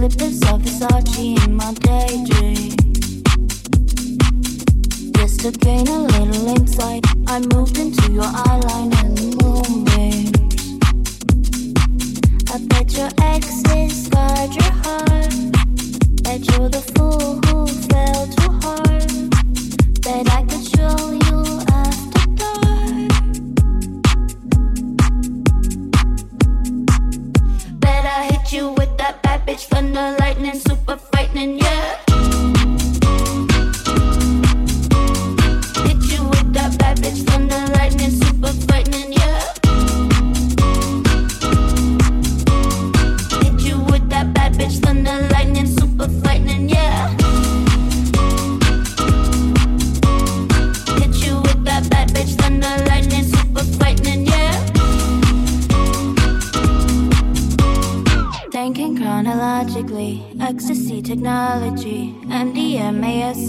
Slippers of Versace in my daydream. Just to gain a little insight, I moved into your eyeline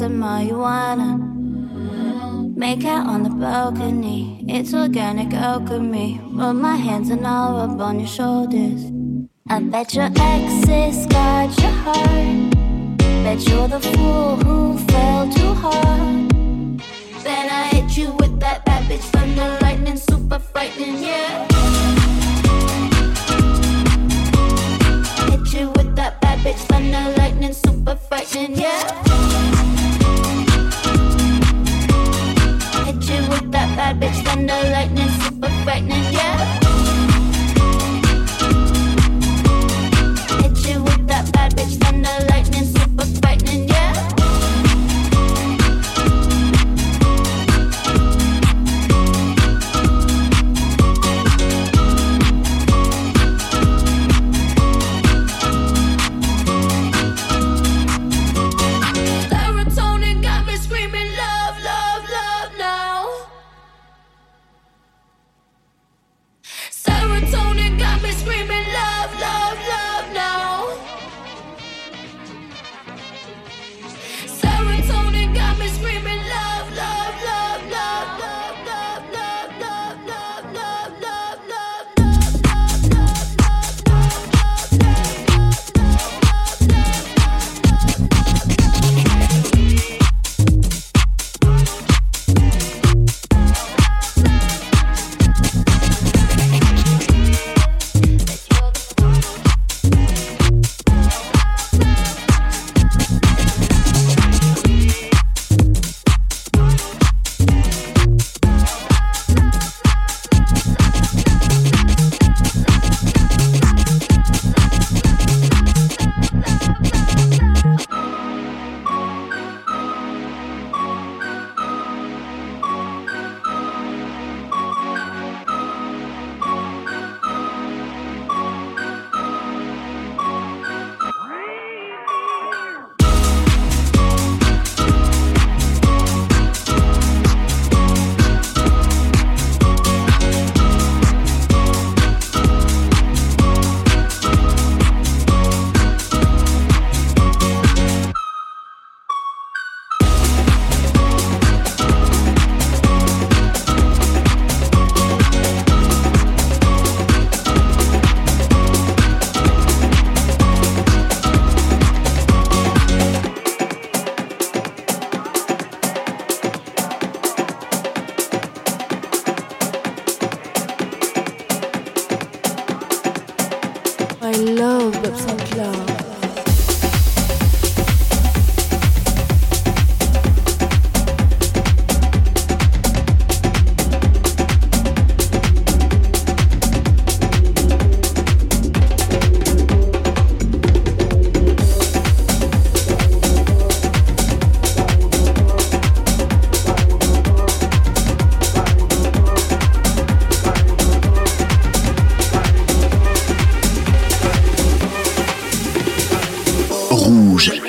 And marijuana. Make out on the balcony, it's organic alchemy. Rub my hands and I'll rub on your shoulders. I bet your exes got your heart. Bet you're the fool who fell too hard. Then I hit you with that bad bitch thunder lightning, super frightening, yeah. Hit you with that bad bitch thunder lightning, super frightening, yeah. The lightness, super brightness.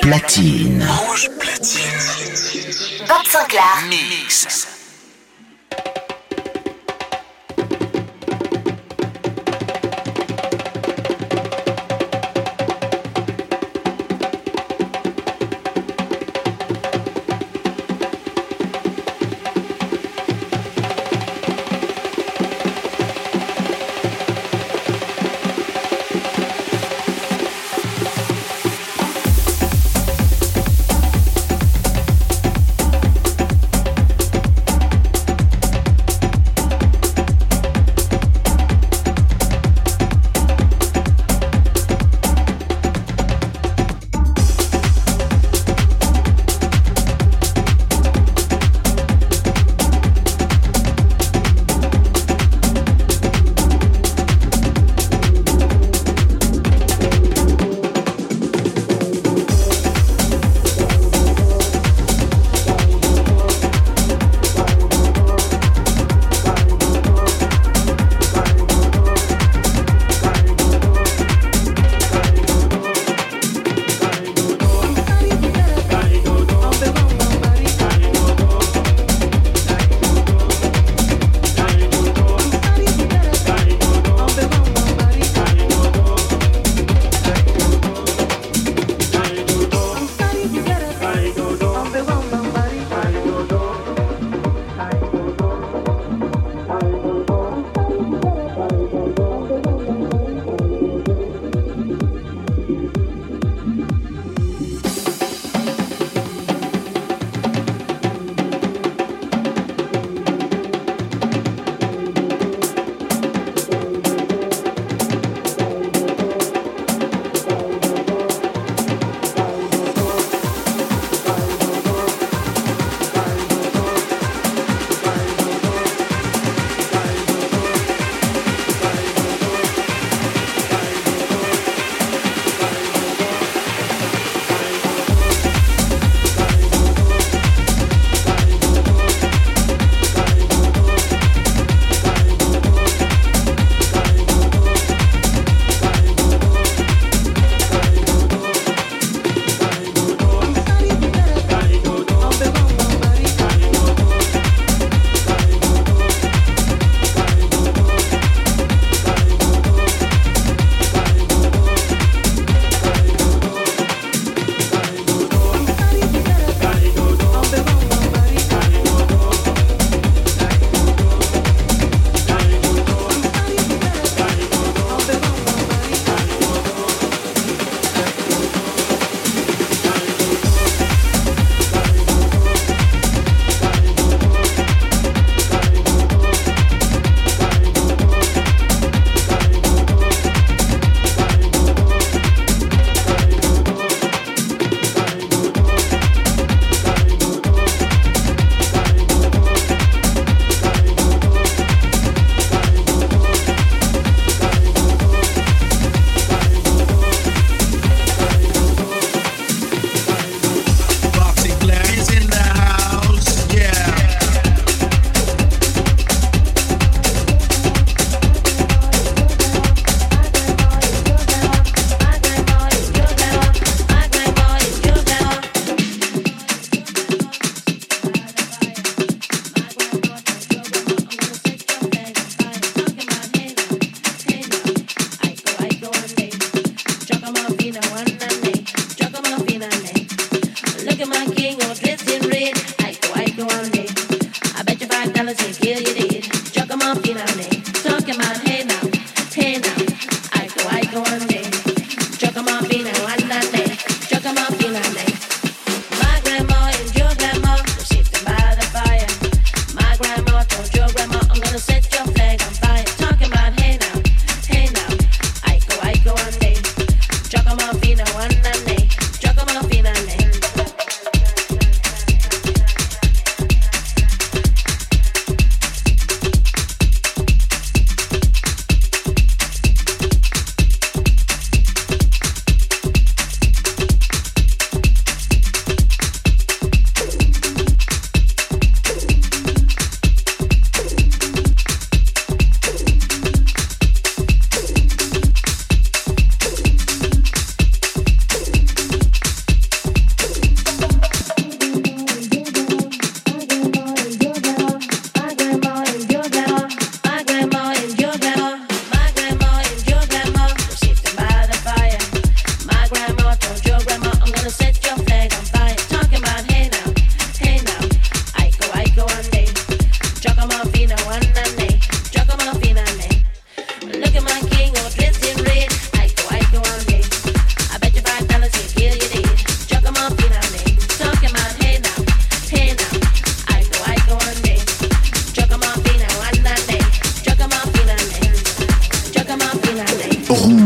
Platine. Rouge platine. Bob Sinclair.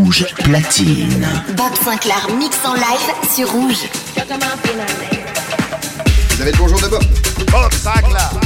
Mix. platine. Bob Sinclair mix en live sur Rouge. Vous avez le bonjour de Bob. Bob Sinclair.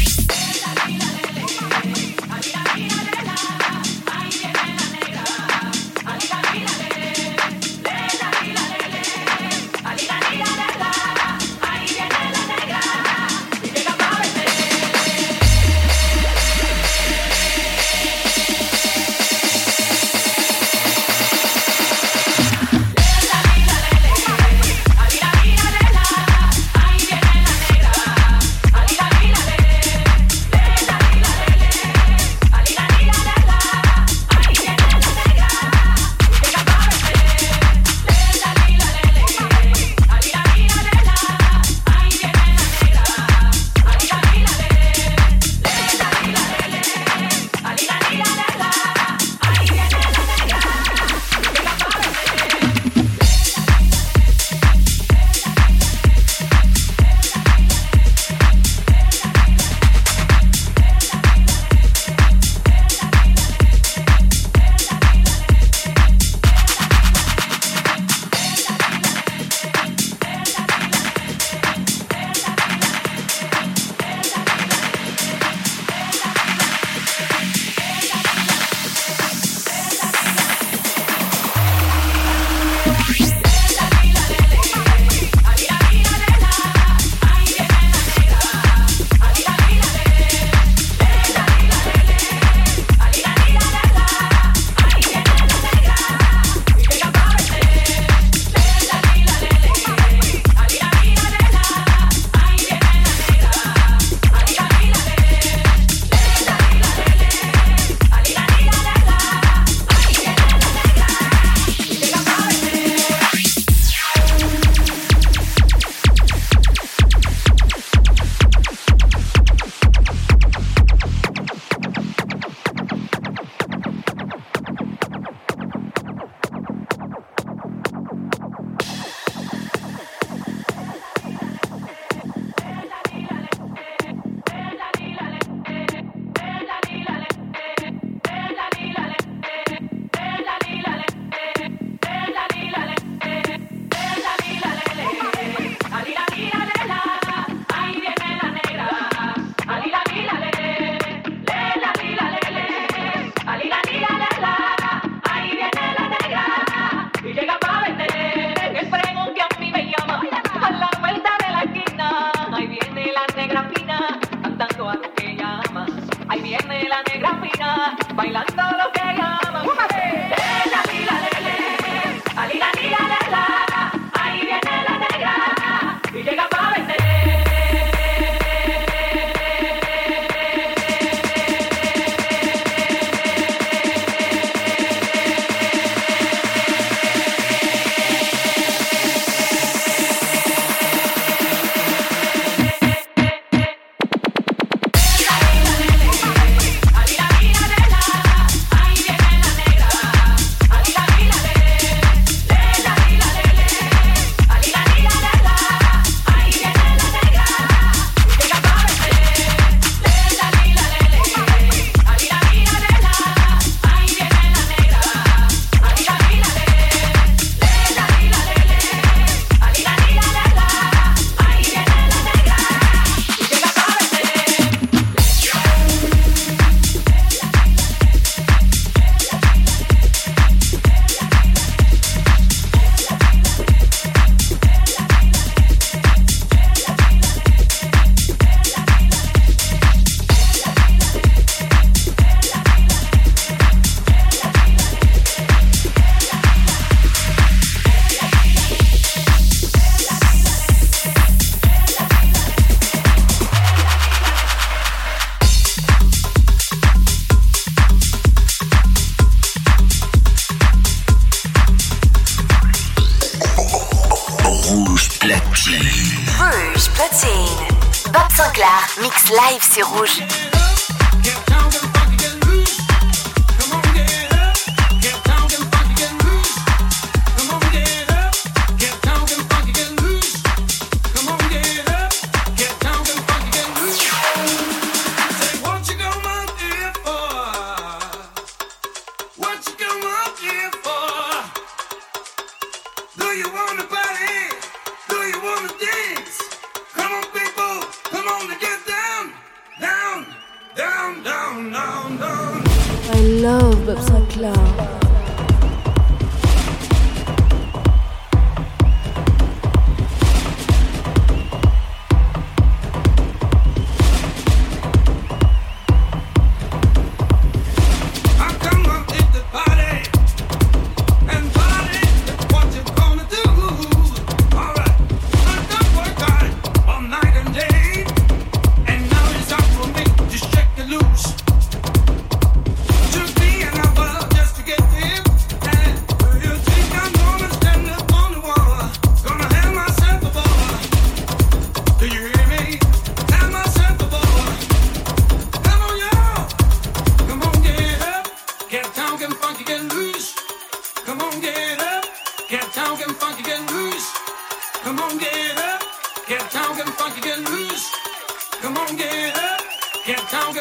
хуже.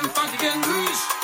and funky and loose.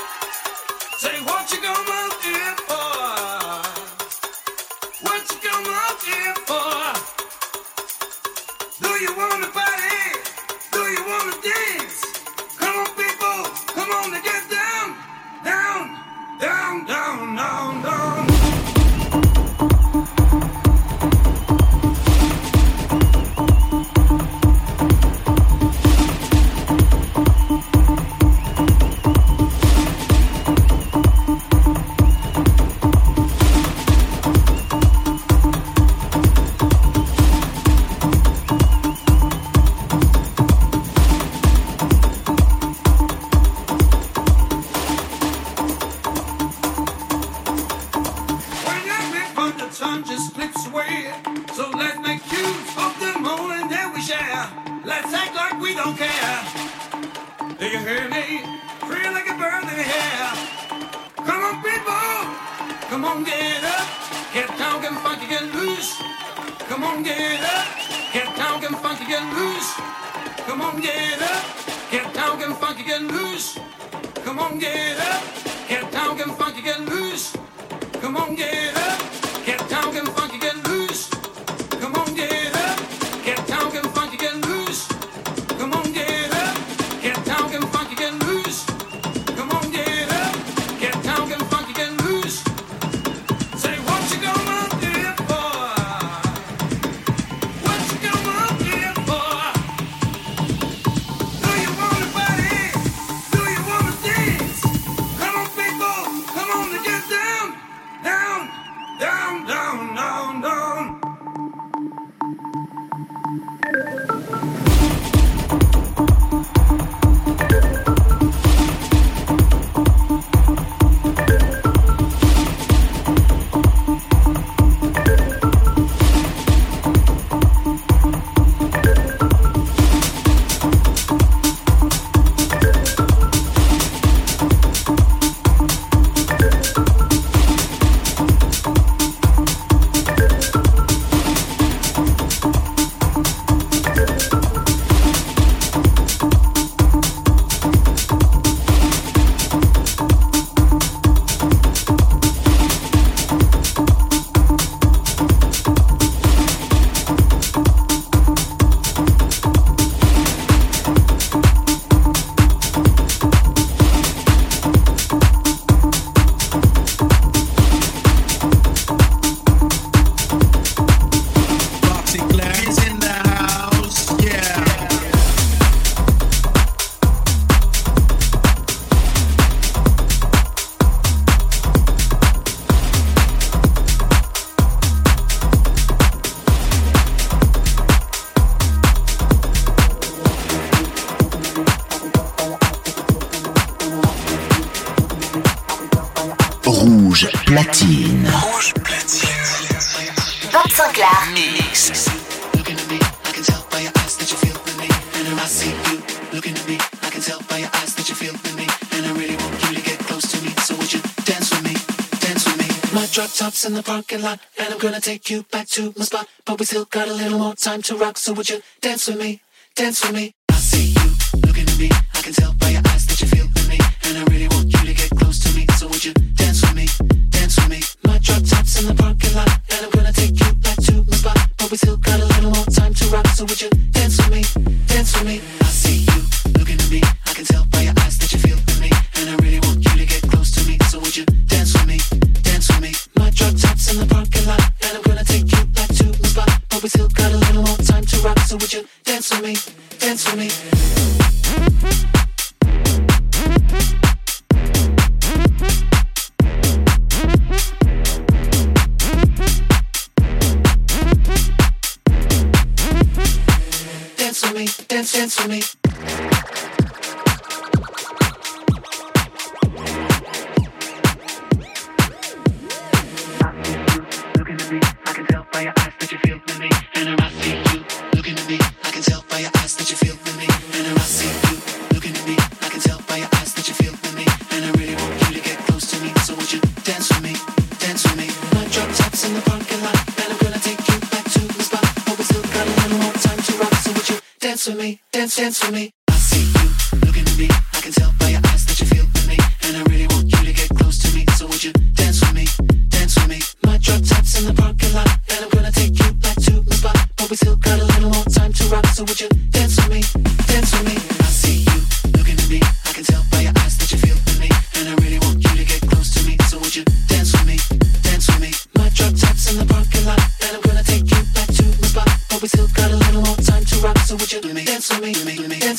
In the parking lot, and I'm gonna take you back to my spot. But we still got a little more time to rock, so would you dance with me? Dance with me. I see you looking at me. I can tell by your eyes that you feel with me, and I really want you to get close to me. So would you dance with me? Dance with me. My drop top's in the parking lot, and I'm gonna take you back to my spot. But we still got a little more time to rock, so would you? Dance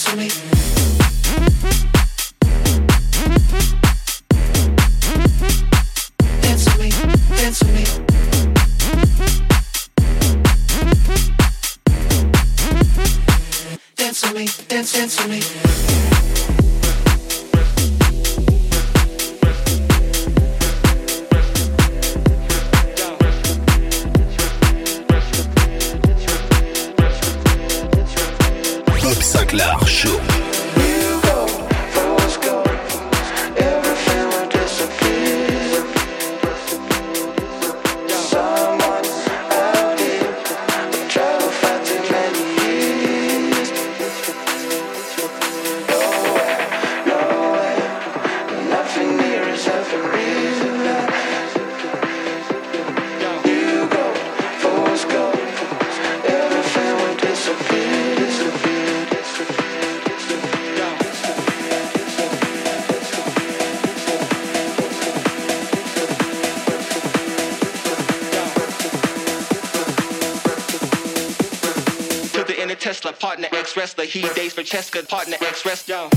to me. Francesca, partner X rest yo.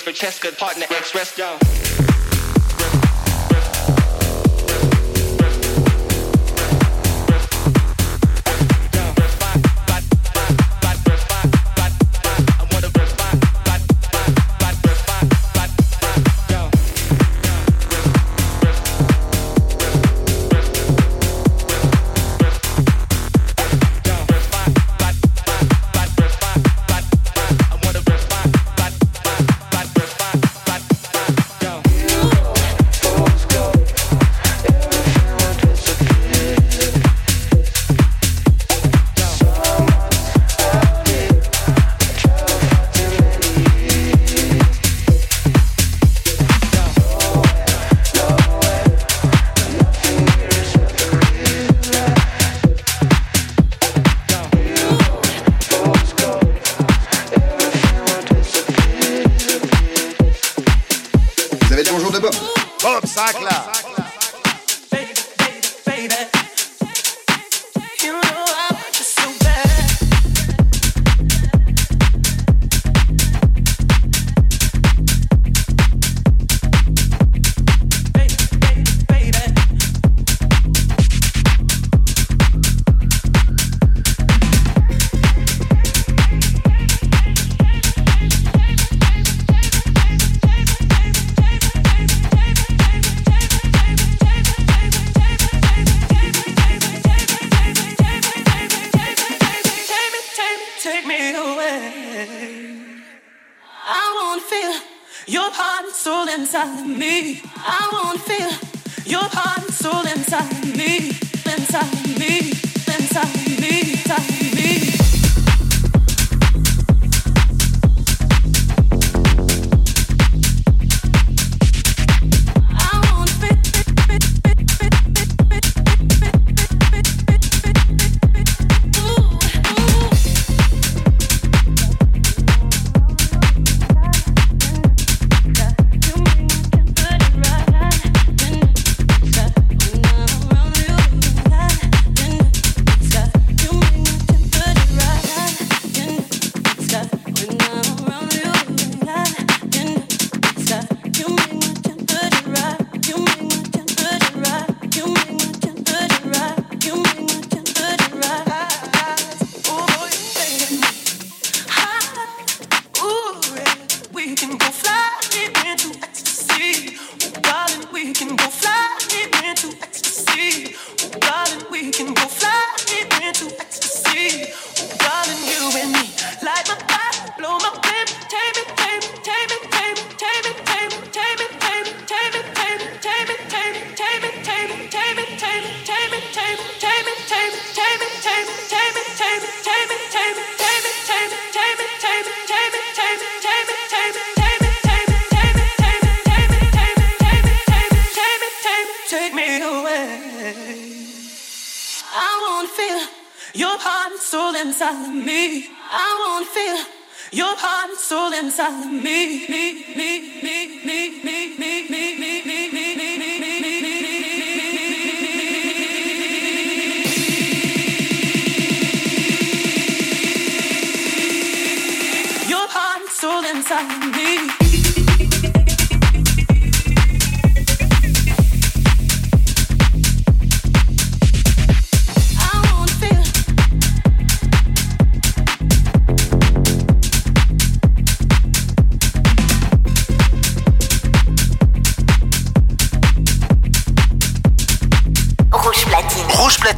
Francesca, partner X rest yo. Bob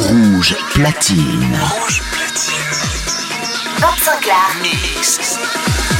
Rouge platine. Rouge platine. Bob Sinclair. Mix.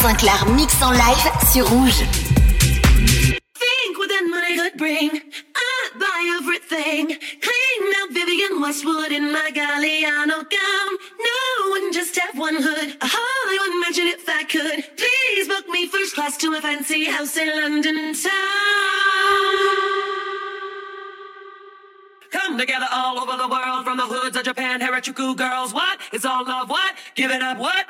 Sinclar mix en live sur Rouge. Think what that money could bring. I'd buy everything. Clean out Vivienne Westwood in my Galliano gown. No one just have one hood. A Hollywood mansion if I could. Please book me first class to a fancy house in London town. Come together all over the world, from the hoods of Japan, Harajuku girls. What? It's all love. What? Give it up. What?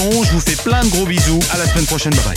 Je vous fais plein de gros bisous. À la semaine prochaine. Bye